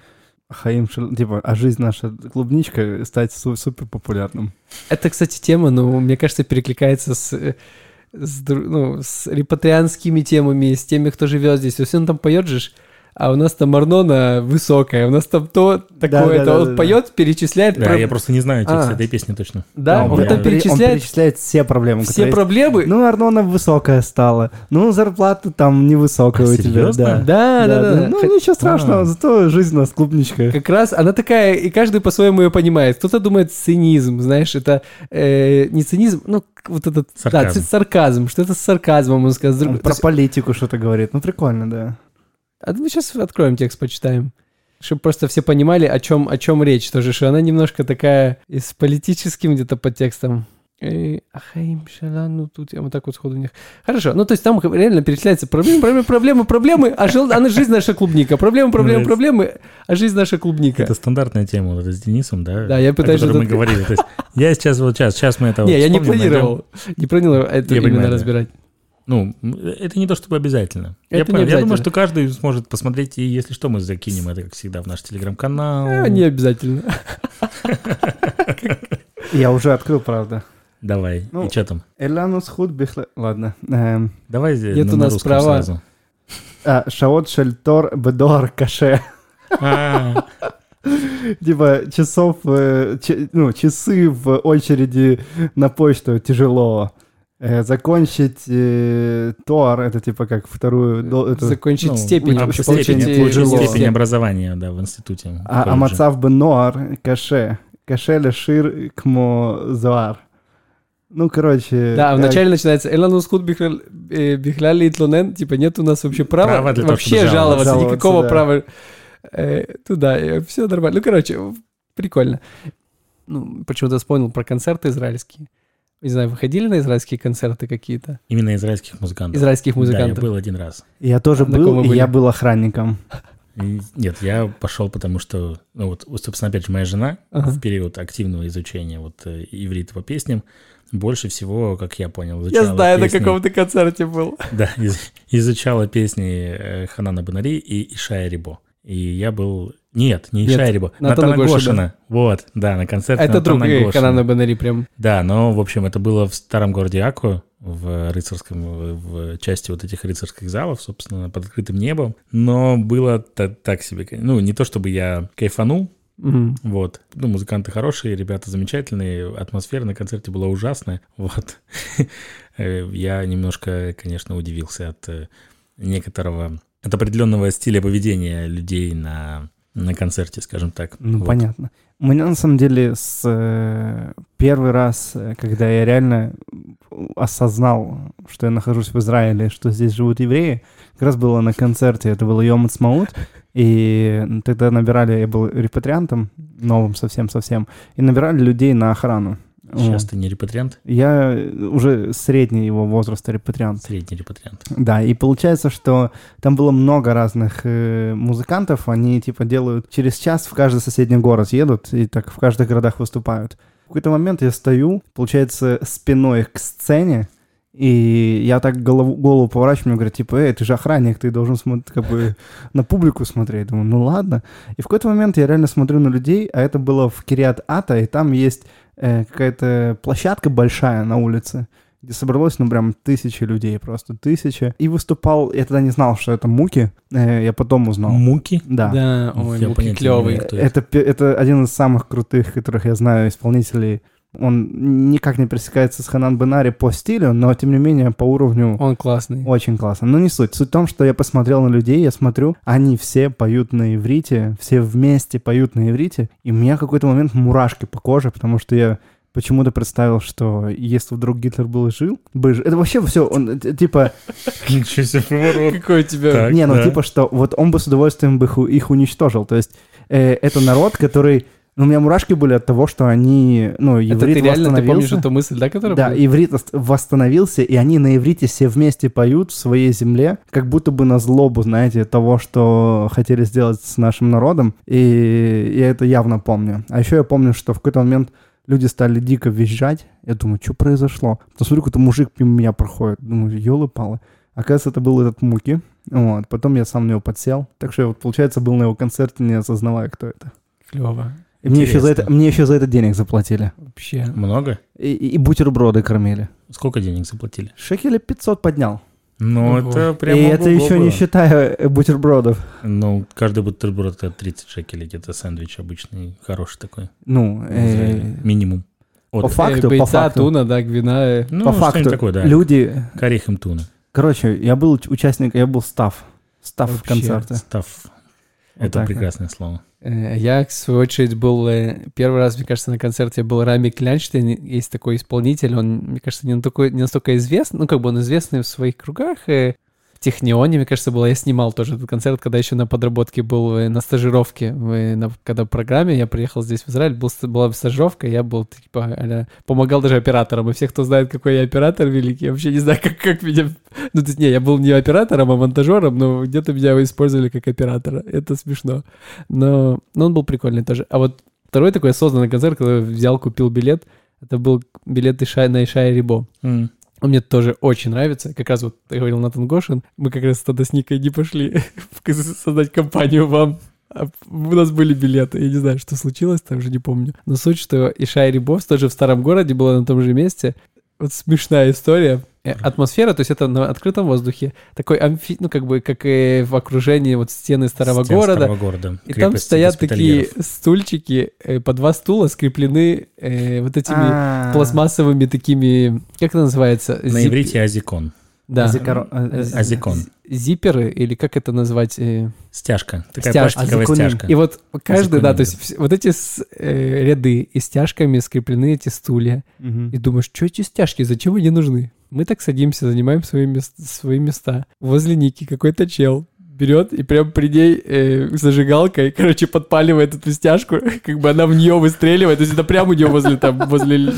Хаим, Шел- типа, а жизнь наша клубничка стать су- супер популярным. Это, кстати, тема, ну, мне кажется, перекликается с, с, ну, с репатрианскими темами, с теми, кто живет здесь. Есть он там поет же, а у нас там Арнона высокая, у нас там то такое, да, то да, он да, поет, перечисляет. Да, про- я просто не знаю текст А. этой песни точно. Да, он, он я- там пере- он перечисляет перечисляет все проблемы. все проблемы. Ну, Арнона высокая стала. Ну, зарплата там невысокая А, у тебя. серьезно? Да. да, да, да. Ну, ничего страшного, А. зато жизнь у нас клубничка. Как раз она такая, и каждый по-своему ее понимает. Кто-то думает цинизм, знаешь, это э, не цинизм, ну, вот этот, да, Сарказм. ц- сарказм, что это с сарказмом, он сказал. Он про политику что-то говорит. Ну, прикольно, да. А мы сейчас откроем текст, почитаем. Чтобы просто все понимали, о чем, о чем речь. Тоже, что она немножко такая и с политическим где-то подтекстом. Ахаим шалану тут я вот так вот сходу у них. Хорошо, ну то есть там реально перечисляются проблемы, проблемы, проблемы, проблемы, а жил, она жизнь наша клубника. Проблемы, проблемы, Нравится. проблемы, а жизнь наша клубника. Это стандартная тема вот с Денисом, да? Да, я пытаюсь О которой мы говорили. То есть я сейчас вот сейчас, сейчас мы это <laughs> Не, я не планировал. Не планировал это именно разбирать. Ну, это не то чтобы обязательно. я, Это не понял. я обязательно. думаю, что каждый сможет посмотреть, и если что, мы закинем это, как всегда, в наш телеграм-канал. А, не обязательно. <laughs> Я уже открыл, правда. Давай. Ну, и что там? Эланус худ бихла... Ладно. Эм, Давай здесь Нет на, у на нас права. сразу. а, Шаот шельтор бедор каше. <laughs> А, Типа часов, э, ну, часы в очереди на почту тяжело. Э, закончить э, ТОАР, это типа как вторую... Это, закончить ну, степень. А, степень, степень, степень образования, да, в институте. А, амацав бы нор каше, каше лешир кмо зоар. Ну, короче... Да, э, вначале начинается «Эланус худ э, бихляли итлунен», типа нет у нас вообще права, права для вообще того, жаловаться, жаловаться, никакого да. права э, туда, все нормально. Ну, короче, прикольно. Ну, почему-то вспомнил про концерты израильские. Не знаю, выходили на израильские концерты какие-то? Именно израильских музыкантов. Израильских Да, музыкантов. я был один раз. Я тоже На ком был, и были? я был охранником. Нет, я пошел, потому что, ну вот, собственно, опять же, моя жена Ага. в период активного изучения вот э, иврита по песням больше всего, как я понял, Я изучала знаю, на песни- каком ты концерте был. Да, из- изучала песни э, Ханана Банари и Ишая Рибо. И я был... Нет, не Нет, Ишая Рибо, Натана Натана Гошина. Вот, да, на концерте Это друг Натана Гошина. Канана Банари прям. Да, но, в общем, это было в старом городе Аку, в рыцарском, в части вот этих рыцарских залов, собственно, под открытым небом. Но было та- так себе. Ну, не то чтобы я кайфанул, Мгм. вот. Ну, музыканты хорошие, ребята замечательные, атмосфера на концерте была ужасная. <laughs> Вот. Э, Я немножко, конечно, удивился от э, некоторого, от определенного стиля поведения людей на, на концерте, скажем так. Ну, Вот. понятно. У меня, на самом деле, с э, первый раз, э, когда я реально осознал, что я нахожусь в Израиле, что здесь живут евреи, как раз было на концерте, это был Йом Смаут, и тогда набирали, я был репатриантом, новым совсем-совсем, и набирали людей на охрану. Сейчас Вот. ты не репатриант, Я уже средний его возраста репатриант. средний репатриант. Да, и получается, что там было много разных э, музыкантов, они типа делают через час в каждый соседний город едут и так в каждых городах выступают. В какой-то момент я стою, получается, спиной к сцене, и я так голову, голову поворачиваю, мне говорят, типа, эй, ты же охранник, ты должен смотреть, как бы на публику смотреть. Думаю, ну ладно. И в какой-то момент я реально смотрю на людей, а это было в Кириат Ата, и там есть э, какая-то площадка большая на улице, где собралось, ну, прям тысячи людей, просто тысяча. И выступал, я тогда не знал, что это Муки, э, я потом узнал. Муки? Да. Да, ой, Я Муки клевый. Это, это один из самых крутых, которых я знаю, исполнителей. Он никак не пересекается с Ханан Бенари по стилю, но, тем не менее, по уровню Он классный. очень классно. Но не суть. Суть в том, что я посмотрел на людей, я смотрю, они все поют на иврите, все вместе поют на иврите, и у меня в какой-то момент мурашки по коже, потому что я почему-то представил, что если вдруг Гитлер был и жил, бы жил. Это вообще все, он э, типа... Ничего себе поворот. Какой у тебя... Не, ну типа, что вот он бы с удовольствием бы их уничтожил. То есть э, это народ, который... Ну, у меня мурашки были от того, что они... Ну, Это иврит ты реально, ты помнишь эту мысль, да, которая Да, была? иврит восстановился, и они на иврите все вместе поют в своей земле, как будто бы на злобу, знаете, того, что хотели сделать с нашим народом, и я это явно помню. А еще я помню, что в какой-то момент люди стали дико визжать, я думаю, что произошло? Потом смотрю, какой-то мужик мимо меня проходит, думаю, елы-палы. Оказывается, это был этот Муки, вот, потом я сам на него подсел, так что я вот, получается, был на его концерте, не осознавая, кто это. Клево. Мне еще, за это, мне еще за это денег заплатили. Вообще. Много? И, и- бутерброды кормили. Сколько денег заплатили? Шекеля 500 поднял. Ну, Ого. это прям и это еще не было. считая э, бутербродов. Ну, каждый бутерброд это 30 шекелей, где-то сэндвич обычный, хороший такой. Ну, в э. Минимум. по От- факту, Э, по бойца, факту, туна, да, гвина. э. ну, по факту, такое, да. люди... Корейхем туна. Короче, я был уч- участник, я был став. Став концерте. Став. Вот Это так вот. прекрасное слово. Э, Я, в свою очередь, был э, первый раз, мне кажется, на концерте был Рами Клянштейн. Есть такой исполнитель, он, мне кажется, не, такой, не настолько известный, ну, как бы он известный в своих кругах. В Технионе, мне кажется, было. Я снимал тоже этот концерт, когда еще на подработке был э, на стажировке. э, на- когда в программе я приехал здесь в Израиль, был, была стажировка, я был, типа, а-ля, помогал даже операторам. И все, кто знает, какой я оператор великий, я вообще не знаю, <laughs> как, как меня... Ну, то есть, не, я был не оператором, а монтажером, но где-то меня использовали как оператора. Это смешно. Но, но он был прикольный тоже. А вот второй такой осознанный концерт, когда взял, купил билет, это был билет Иша, на Ишая Рибо. М. Он мне тоже очень нравится. Как раз вот ты говорил Натан Гошин. Мы как раз тогда с Никой не пошли <laughs> создать компанию вам. А У нас были билеты. Я не знаю, что случилось, там уже не помню. Но суть, что Ишай Рибос тоже в старом городе было на том же месте. Вот смешная история. Э, Атмосфера, то есть это на открытом воздухе. Такой амфи... ну как бы, как и в окружении вот стены старого Стен города. старого города. И там стоят такие стульчики, э, по два стула скреплены э, вот этими А, пластмассовыми такими, как это называется? На Зип- иврите азикон. Да. А- а- Азикон. Зиперы, или как это назвать? э, Стяжка. Такая Стяжка. пластиковая Азиконим. стяжка. И вот каждый, да, Азиконим, то есть вс- вот эти с- э, ряды и стяжками скреплены эти стулья. Мгм. И думаешь, что эти стяжки, зачем они нужны? Мы так садимся, занимаем свои, мес- свои места. Возле Ники какой-то чел берет и прям при ней э, зажигалкой, короче, подпаливает эту стяжку, <laughs> как бы она в нее выстреливает, то есть это прямо у нее возле там, возле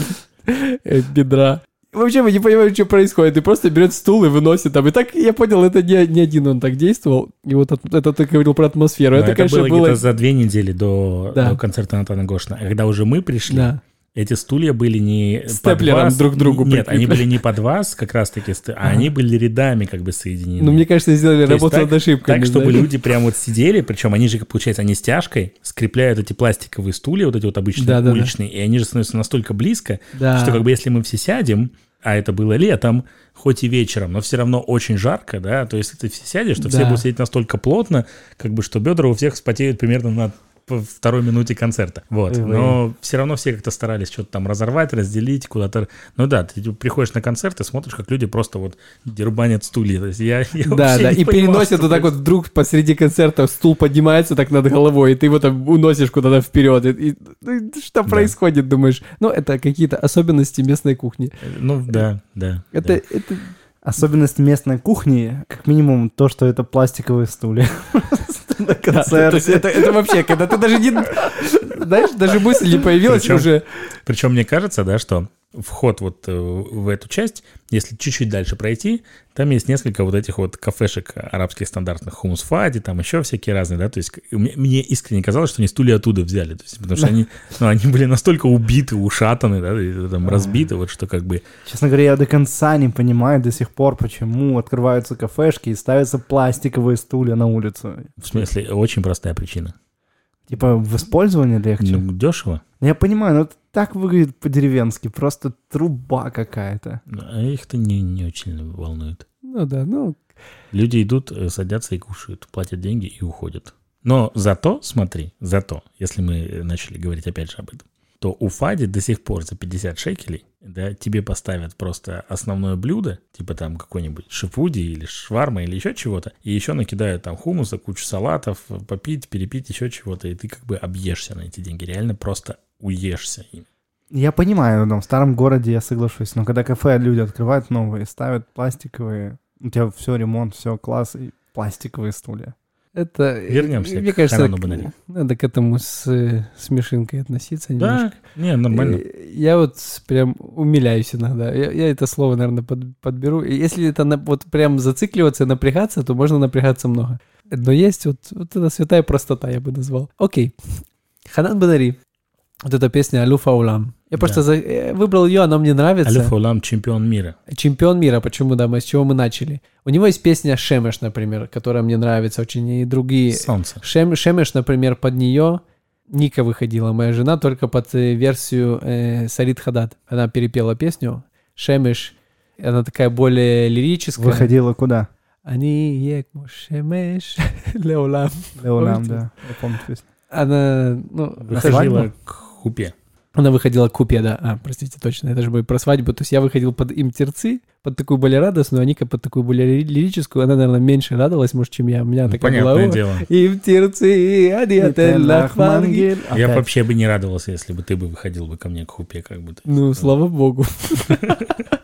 э, бедра. Вообще мы не понимаем, что происходит. И просто берет стул и выносит там. И так, я понял, это не, не один он так действовал. И вот от- это ты говорил про атмосферу. Но это, это конечно, было, было... где-то за две недели до, Да. до концерта Натана Гошина. А когда уже мы пришли, Да. Эти стулья были не под Степлером вас, друг к другу Нет, они прикреплены. были не под вас, как раз-таки, ст- а Ага. они были рядами как бы соединены. Ну, мне кажется, сделали То работу так- над ошибками. Так, чтобы знаешь. люди прям вот сидели, причем они же, получается, они стяжкой скрепляют эти пластиковые стулья, вот эти вот обычные Да-да-да. уличные, и они же становятся настолько близко, Да. что как бы если мы все сядем, а это было летом, хоть и вечером, но все равно очень жарко, да, то есть если ты все сядешь, то все Да. будут сидеть настолько плотно, как бы, что бедра у всех вспотеют примерно на по второй минуте концерта. Вот. Ой. Но все равно все как-то старались что-то там разорвать, разделить, куда-то. Ну да, ты приходишь на концерт и смотришь, как люди просто вот дербанят стулья. То есть я, я Да, да, и переносят вот так вот вдруг посреди концерта стул поднимается так над головой, и ты его там уносишь куда-то вперед. И, и- ну, и что Да. происходит, думаешь? Ну, это какие-то особенности местной кухни. Ну да, да. Это, да. это Особенность местной кухни, как минимум, то, что это пластиковые стулья. <laughs> На концерте. это, вообще, когда ты даже не... Знаешь, даже мысль не появилась уже. Причем мне кажется, да, что вход вот э, в эту часть, если чуть-чуть дальше пройти, там есть несколько вот этих вот кафешек арабских стандартных, хумус фади, там еще всякие разные, да, то есть мне, мне искренне казалось, что они стулья оттуда взяли, то есть, потому что они, ну, они были настолько убиты, ушатаны, да, и там разбиты, вот что как бы, Честно говоря, я до конца не понимаю до сих пор, почему открываются кафешки и ставятся пластиковые стулья на улицу. в смысле, очень простая причина. Типа в использовании легче. Ну, дешево, Я понимаю, но так выглядит по-деревенски, просто труба какая-то. А их-то не, не очень волнует. Ну да, ну, Люди идут, э, садятся и кушают, платят деньги и уходят. Но зато, смотри, зато, если мы э, начали говорить опять же об этом, то у Фади до сих пор за 50 шекелей, да, тебе поставят просто основное блюдо, типа там какой-нибудь шифуди или шварма или еще чего-то, и еще накидают там хумуса, кучу салатов, попить, перепить, еще чего-то, и ты как бы объешься на эти деньги, реально просто уешься ими. Я понимаю, ну, в старом городе я соглашусь, но когда кафе люди открывают новые, ставят пластиковые, у тебя все, ремонт, все, класс, и пластиковые стулья. Это, Вернемся мне к кажется, Банари. надо к этому с э, смешинкой относиться немножко. Да, не, нормально. Я вот прям умиляюсь иногда. Я, я это слово, наверное, под- подберу. И если это на- вот прям зацикливаться и напрягаться, то можно напрягаться много. Но есть вот, вот эта святая простота, я бы назвал. Окей. Ханан Банари. Вот эта песня «Алю Фаулам». Я Да. просто за- э, выбрал ее, она мне нравится. Алиф Улам чемпион мира. Чемпион мира, почему, да, мы с чего мы начали. У него есть песня «Шемеш», например, которая мне нравится очень, и другие. Солнце. Шем, Шемеш, например, под нее Ника выходила, моя жена, только под э, версию э, Сарит Хадад. Она перепела песню Шемеш, она такая более лирическая. Выходила куда? Они екмо Шемеш <laughs> леолам. Помните? да. Я помню песню. Она, ну, Выходила к хупе. она выходила к купе, да. А, простите, точно, это же будет про свадьбу. То есть я выходил под им терцы, под такую более радостную, а Ника под такую более ли- лирическую. Она, наверное, меньше радовалась, может, чем я. У меня Ну, такая понятное была. дело. Им терцы, мангель. Я вообще бы не радовался, если бы ты бы выходил бы ко мне к хупе, как будто. Ну, слава богу. <laughs>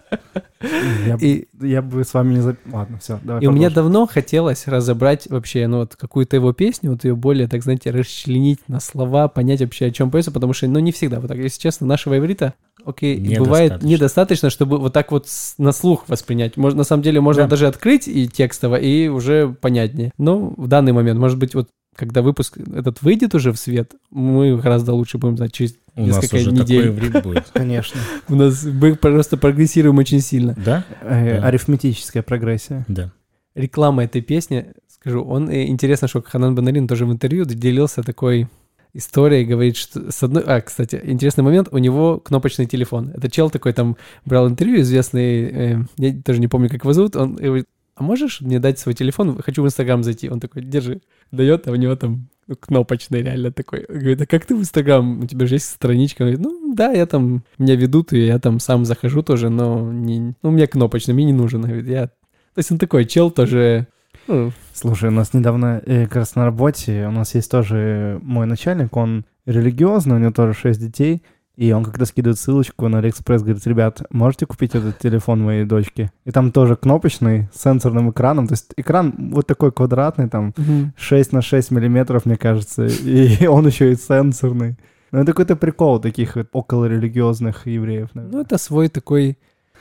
Я, И, я бы с вами не... За... Ладно, все, давай и у меня продолжим. давно хотелось разобрать вообще, ну, вот какую-то его песню, вот ее более, так знаете, расчленить на слова, понять вообще, о чем поется, потому что, ну, не всегда. Вот так, если честно, нашего иврита, окей, бывает Недостаточно. недостаточно, чтобы вот так вот на слух воспринять. Можно, на самом деле, можно Да. даже открыть и текстово, и уже понятнее. Но в данный момент, может быть, вот когда выпуск этот выйдет уже в свет, мы гораздо лучше будем знать через У нас несколько уже недель. такой иврит будет. <laughs> Конечно. У нас мы просто прогрессируем очень сильно. Да? Э. Арифметическая прогрессия. Да. реклама этой песни, скажу, он, э, интересно, что Ханан Банарин тоже в интервью делился такой историей, говорит, что с одной... А, кстати, интересный момент, у него кнопочный телефон. Это чел такой там брал интервью, известный, э, я тоже не помню, как его зовут, он говорит, а можешь мне дать свой телефон, хочу в Инстаграм зайти. Он такой, держи, дает, а у него там кнопочный реально такой. Говорит, а как ты в Инстаграм? У тебя же есть страничка? Говорит, ну да, я там, меня ведут, и я там сам захожу тоже, но не, ну, меня кнопочный, мне не нужен. Говорит, я... То есть он такой чел тоже... ну, Слушай, у нас недавно э, как раз на работе, у нас есть тоже мой начальник, он религиозный, у него тоже шесть детей, и он когда скидывает ссылочку на Алиэкспресс, говорит, ребят, можете купить этот телефон моей дочки? И там тоже кнопочный, с сенсорным экраном, то есть экран вот такой квадратный, там 6 на 6 миллиметров, мне кажется, и <laughs> он еще и сенсорный. Ну, это какой-то прикол таких вот околорелигиозных евреев, Ну, наверное. это свой такой,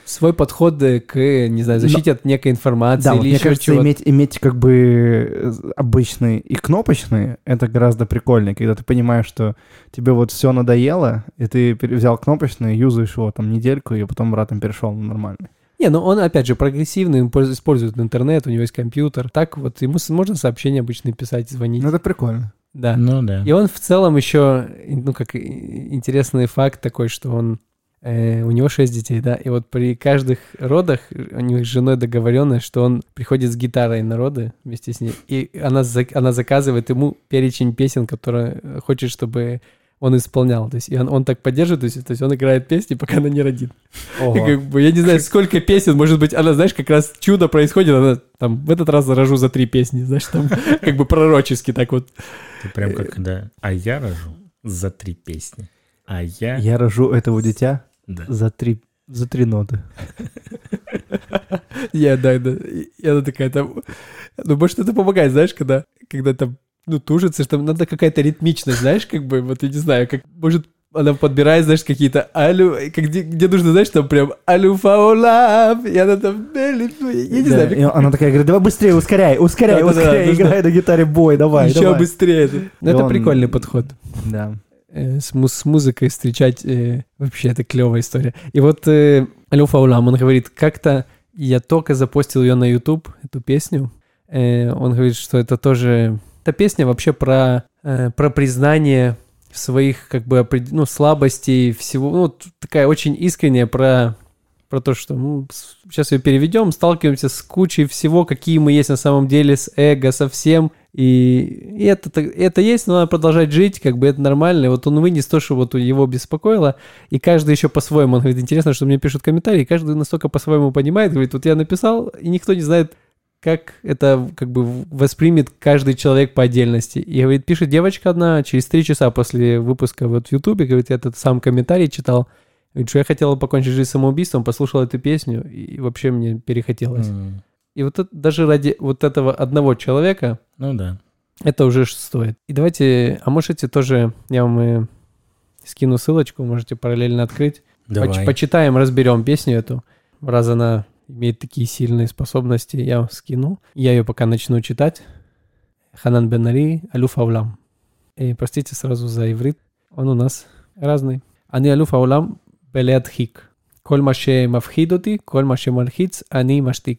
свой подход э, к, не знаю, защите от некой информации Да, вот или мне еще кажется, чего-то. иметь, иметь как бы э, обычные и кнопочные, это гораздо прикольнее, когда ты понимаешь, что тебе вот все надоело, и ты взял кнопочный, юзаешь его там недельку, и потом обратно перешел на нормальный. Не, ну он, опять же, прогрессивный, он польз- использует интернет, у него есть компьютер. Так вот, ему можно сообщения обычно писать, звонить. Ну, это прикольно. Да. Ну да. И он в целом еще, ну, как интересный факт такой, что он, у него шесть детей, да, и вот при каждых родах у них с женой договоренность, что он приходит с гитарой на роды вместе с ней, и она, она заказывает ему перечень песен, которые э, хочет, чтобы он исполнял. То есть, и он, он так поддерживает, то есть, то есть он играет песни, пока она не родит. И как бы, я не знаю, сколько песен, может быть, она, знаешь, как раз чудо происходит, она там в этот раз заражу за три песни, знаешь, там <laughs> как бы пророчески так вот. Ты прям как, да. А я рожу за три песни. А я... Я рожу этого дитя Да. за три, за три ноты. Я, да, да. И она такая там... Ну, может, это помогает, знаешь, когда, когда там, ну, тужится, что там надо какая-то ритмичность, знаешь, как бы, вот я не знаю, как, может, она подбирает, знаешь, какие-то алю, как где, где нужно, знаешь, там прям алю фаулав, и она там, я не Да, знаю, и она такая говорит, давай быстрее, ускоряй, ускоряй, Да-да-да, ускоряй, нужно- играй на гитаре бой, давай, еще давай. быстрее. Ну, это он- прикольный подход. Да. Э, с, му- с музыкой встречать, э, вообще это клевая история. И вот э, Алю Фаулам, он говорит, как-то я только запостил ее на YouTube, эту песню. Э, он говорит, что это тоже... Эта песня вообще про, э, про признание своих, как бы, ну, слабостей, всего. Ну, такая очень искренняя про про то, что ну, сейчас ее переведем, сталкиваемся с кучей всего, какие мы есть на самом деле, с эго, со всем. И, и это, это есть, но надо продолжать жить, как бы это нормально. И вот он вынес то, что вот его беспокоило, и каждый еще по-своему. Он говорит, интересно, что мне пишут комментарии, каждый настолько по-своему понимает. Говорит, вот я написал, и никто не знает, как это как бы воспримет каждый человек по отдельности. И говорит, пишет девочка одна через три часа после выпуска вот в Ютубе, говорит, я этот сам комментарий читал, что я хотела покончить жизнь самоубийством, послушала эту песню, и вообще мне перехотелось. Mm. И вот это, даже ради вот этого одного человека... Ну да. Это уже стоит. И давайте, а можете тоже, я вам и скину ссылочку, можете параллельно открыть. Давай. Поч почитаем, разберем песню эту. Раз она имеет такие сильные способности, я вам скину. Я ее пока начну читать. Ханан Бенари Алю Фаулам. И простите сразу за иврит, он у нас разный. Они Алю Фаулам בלהדחיק. כל מה שמפחיד אותי, כל מה שמלחיץ, אני משתיק.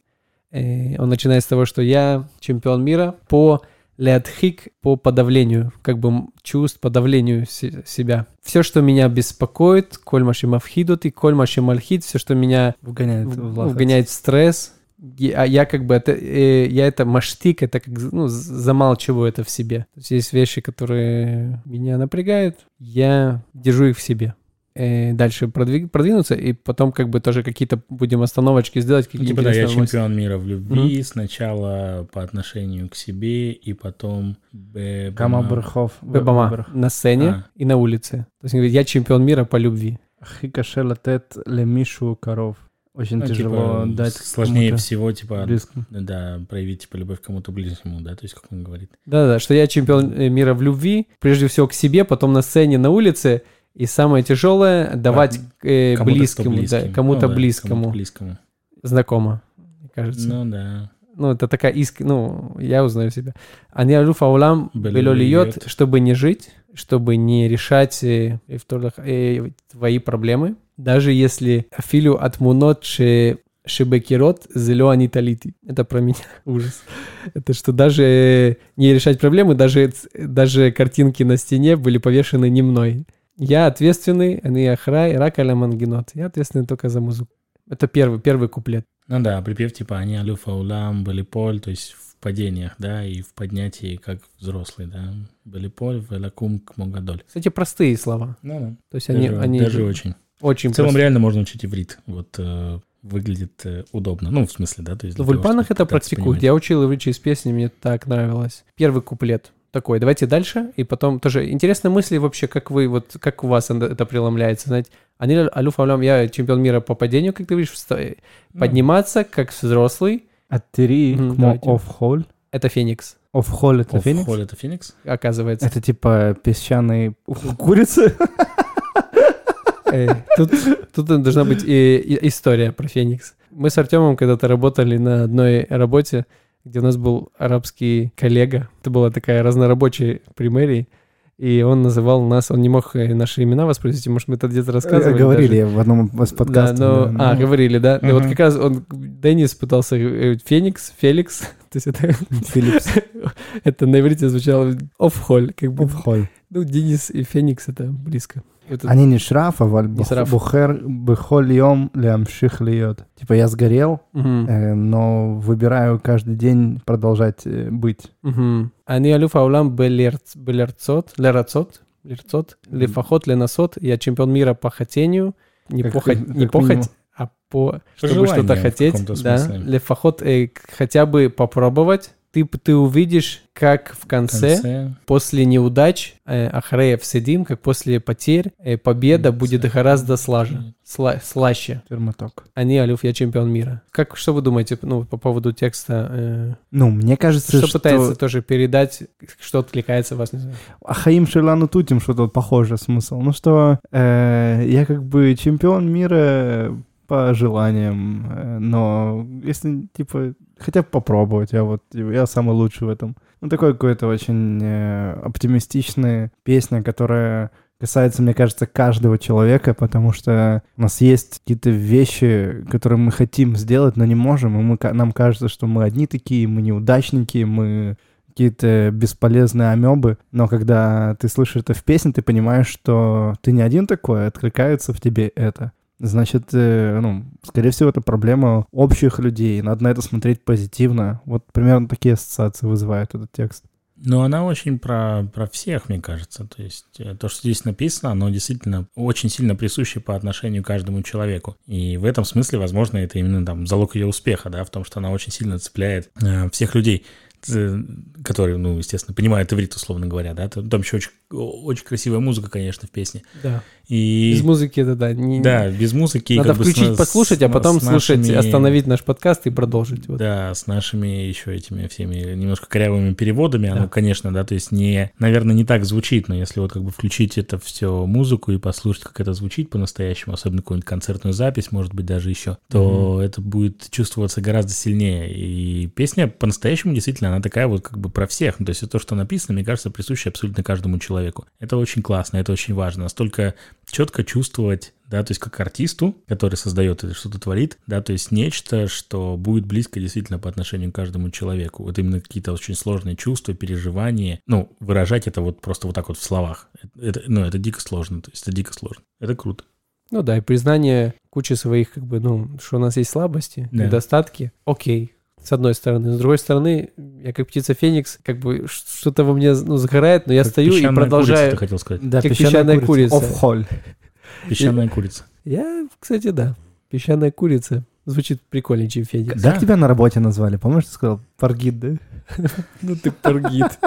Э, Он начинает с того, что я чемпион мира по леадхик, по подавлению, как бы м, чувств, подавлению се- себя. Все, что меня беспокоит, коль маши мавхидут и коль маши мальхид, все, что меня Вгоняет в- в лахац. вгоняет в стресс, я, а я как бы это, э, я это маштик, это как ну, з- замалчиваю это в себе. То есть есть вещи, которые меня напрягают, я держу их в себе. Э, дальше продвиг, продвинуться, и потом как бы тоже какие-то будем остановочки сделать. Какие типа да, я чемпион мира в любви, mm-hmm. сначала по отношению к себе, и потом... Бэбама. Кама Бурхов. Бэбама. На сцене а. и на улице. То есть он говорит, я чемпион мира по любви. Хикаше латет лемишу коров. Очень ну, типа, тяжело типа, дать. Сложнее всего, типа, близко. да, проявить типа любовь к кому-то близкому, да, то есть, как он говорит. Да, да, что я чемпион э, мира в любви, прежде всего к себе, потом на сцене, на улице, и самое тяжелое давать э, Кому-то, кто близкому, да, близким. кому-то Ну да, близкому, кому-то близкому. знакомо, мне кажется. Ну, да. Ну, это такая иск... Ну, я узнаю себя. Они алюф аулам льёт. чтобы не жить, чтобы не решать э, э, твои проблемы. Даже если афилю от мунот ше шебекирот зелё они талити. Это про меня <laughs> ужас. Это что даже э, не решать проблемы, даже, даже картинки на стене были повешены не мной. Я ответственный, они ахрай, рак аля мангенот. Я ответственный только за музыку. Это первый, первый куплет. Ну да, припев типа они алюфа улам, поль, то есть в падениях, да, и в поднятии как взрослый, да. поль, велакум кмогадоль. Кстати, простые слова. Ну да. То есть они, Даже, они даже очень. очень В целом простые. реально можно учить иврит. Вот э, выглядит э, удобно. Ну, в смысле, да, то есть. В Ульпанах это практикуют. понимать. Я учил иврит через песни, мне так нравилось. Первый куплет такой. Давайте дальше. И потом тоже интересные мысли вообще, как вы, вот как у вас это преломляется. Знаете, они алюф алям, я чемпион мира по падению, как ты видишь, вста- Ну, подниматься как взрослый. Атери, Мгм, кмо давайте. офхоль. Это феникс, Офхоль это Оф, феникс? холь это Феникс? оказывается. Это типа песчаные курицы? <laughs> Э, Тут, тут должна быть и- и история про Феникс. Мы с Артемом когда-то работали на одной работе, где у нас был арабский коллега. Это была такая разнорабочая примерия. И он называл нас, он не мог э, наши имена воспроизвести, может, мы это где-то рассказывали. Говорили даже. в одном из Да, подкастов. но- да, а, ну, говорили, да. И вот как раз он, Денис пытался, э, Феникс, Феликс, <laughs> то есть это, Филипс. <laughs> это на иврите звучало офхоль, как бы. Офхоль. Ну, Денис и Феникс это близко. Это- אני נשרף, אבל לא נשרף. בוחר בכל יום להמשיך להיות. Типа я сгорел, Мгм. э, но выбираю каждый день продолжать э, быть. מהמם. אני אלוף העולם בלרצ- בלרצות, לרצות, לרצות, לפחות לנסות, я чемпион мира по хотению, не Как- похоть, как- не как похоть, минимум. а по, По чтобы желанию что-то в хотеть, каком-то да, смысле. лефахот, э, к- хотя бы попробовать, ты, ты увидишь, как в В конце, конце. после неудач, э, Ахреев Седим, как после потерь, э, победа конце. будет гораздо слаже, сла- слаще. Термоток. Они, Алюф, я чемпион мира. Как, что вы думаете ну, по поводу текста? э, Ну, мне кажется, что, что, пытается тоже передать, что откликается вас? Не знаю. Ахаим Шилану Тутим что-то похожее смысл. Ну что, э, я как бы чемпион мира по желаниям, э, но если, типа, хотя бы попробовать, я вот, я самый лучший в этом. Ну, такой какой-то очень э, оптимистичная песня, которая касается, мне кажется, каждого человека, потому что у нас есть какие-то вещи, которые мы хотим сделать, но не можем, и мы, нам кажется, что мы одни такие, мы неудачники, мы какие-то бесполезные амебы, но когда ты слышишь это в песне, ты понимаешь, что ты не один такой, а откликается в тебе это. Значит, э, ну, скорее всего, это проблема общих людей, надо на это смотреть позитивно. Вот примерно такие ассоциации вызывает этот текст. Но она очень про, про всех, мне кажется. То есть э, то, что здесь написано, оно действительно очень сильно присуще по отношению к каждому человеку. И в этом смысле, возможно, это именно там залог ее успеха, да, в том, что она очень сильно цепляет э, всех людей которые, ну, естественно, понимают иврит, условно говоря, да, там еще очень, очень красивая музыка, конечно, в песне. Да. И... Без музыки это да. Не... Да, без музыки. Надо включить, с, послушать, а потом слушать, нашими... остановить наш подкаст и продолжить. Вот. Да, с нашими еще этими всеми немножко корявыми переводами. Да. Оно, конечно, да, то есть не, наверное, не так звучит, но если вот как бы включить это все музыку и послушать, как это звучит по-настоящему, особенно какую-нибудь концертную запись, может быть, даже еще, то mm-hmm. это будет чувствоваться гораздо сильнее. И песня по-настоящему действительно, она такая вот как бы про всех. Ну, то есть то, что написано, мне кажется, присуще абсолютно каждому человеку. Это очень классно, это очень важно. Настолько четко чувствовать, да, то есть как артисту, который создает это, что-то творит, да, то есть нечто, что будет близко действительно по отношению к каждому человеку. Вот именно какие-то очень сложные чувства, переживания. Ну, выражать это вот просто вот так вот в словах. Это, ну, это дико сложно, то есть это дико сложно. Это круто. Ну да, и признание кучи своих, как бы, ну, что у нас есть слабости, да. недостатки, окей, с одной стороны. С другой стороны, я как птица Феникс, как бы что-то во мне ну, загорает, но я как стою и продолжаю. Курица, ты хотел сказать. Да, как песчаная, курица. Оф-холь. Песчаная курица. Я, кстати, да. Песчаная курица. Звучит прикольнее, чем Феникс. Да? Как тебя на работе назвали? Помнишь, ты сказал Паргит, да? <laughs> Ну ты паргит.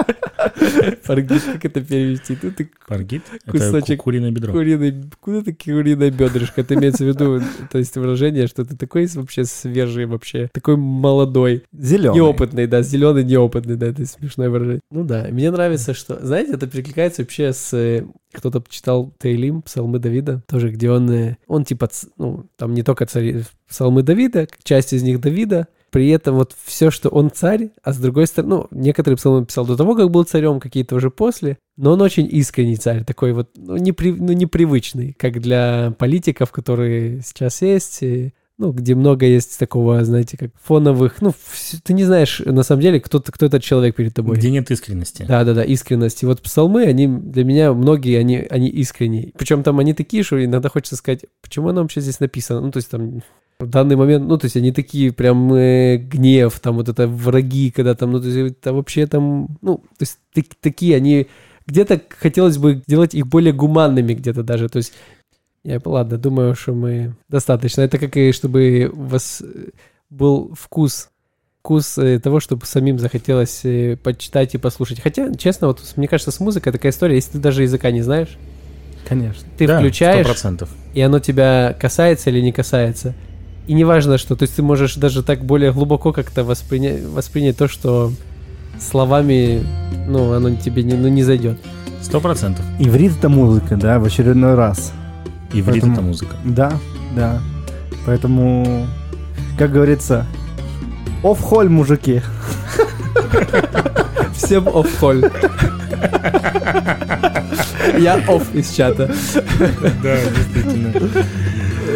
<laughs> Паргит, как это перевести? Ну ты паргит? Кусочек куриное бедро. Куриный, куда ты куриное бедрышко? Это имеется в виду, <laughs> то есть выражение, что ты такой вообще свежий вообще, такой молодой. Зеленый. Неопытный, да, зеленый, неопытный, да, это смешное выражение. Ну да, мне нравится, что, знаете, это перекликается вообще с э, кто-то читал Тейлим, псалмы Давида, тоже, где он, э, он типа, ну, там не только цари, псалмы Давида, часть из них Давида, при этом вот все, что он царь, а с другой стороны, ну, некоторые псалмы писал до того, как был царем, какие-то уже после, но он очень искренний царь, такой вот, ну, непри, ну непривычный, как для политиков, которые сейчас есть, и, ну, где много есть такого, знаете, как фоновых, ну, ты не знаешь, на самом деле, кто, кто этот человек перед тобой. Где нет искренности. Да-да-да, искренности. Вот псалмы, они для меня, многие, они, они искренние. Причем там они такие, что иногда хочется сказать, почему оно вообще здесь написано? Ну, то есть там в данный момент, ну, то есть они такие прям э, гнев, там вот это враги, когда там, ну, то есть это вообще там, ну, то есть так, такие они, где-то хотелось бы делать их более гуманными где-то даже, то есть я, ладно, думаю, что мы достаточно. Это как и чтобы у вас э, был вкус вкус э, того, чтобы самим захотелось э, почитать и послушать. Хотя, честно, вот мне кажется, с музыкой такая история, если ты даже языка не знаешь, Конечно. Ты да, включаешь, 100%. и оно тебя касается или не касается. И неважно что, то есть ты можешь даже так более глубоко как-то воспринять, воспринять то, что словами, ну, оно тебе не, ну, не зайдет. Сто процентов. Иврит это музыка, да, в очередной раз. Иврит Поэтому, это музыка. Да, да. Поэтому, как говорится, оф-холь, мужики. <laughs> Всем оф-холь. <laughs> Я оф из чата. Да, действительно.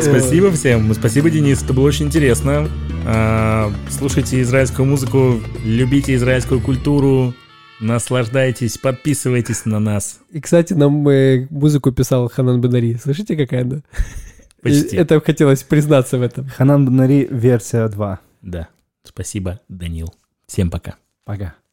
Спасибо всем. Спасибо, Денис. Это было очень интересно. А, слушайте израильскую музыку, любите израильскую культуру, наслаждайтесь, подписывайтесь на нас. И, кстати, нам э, музыку писал Ханан Бенари. Слышите, какая она? Почти. это хотелось признаться в этом. Ханан Бенари, версия 2. Да. Спасибо, Данил. Всем пока. Пока.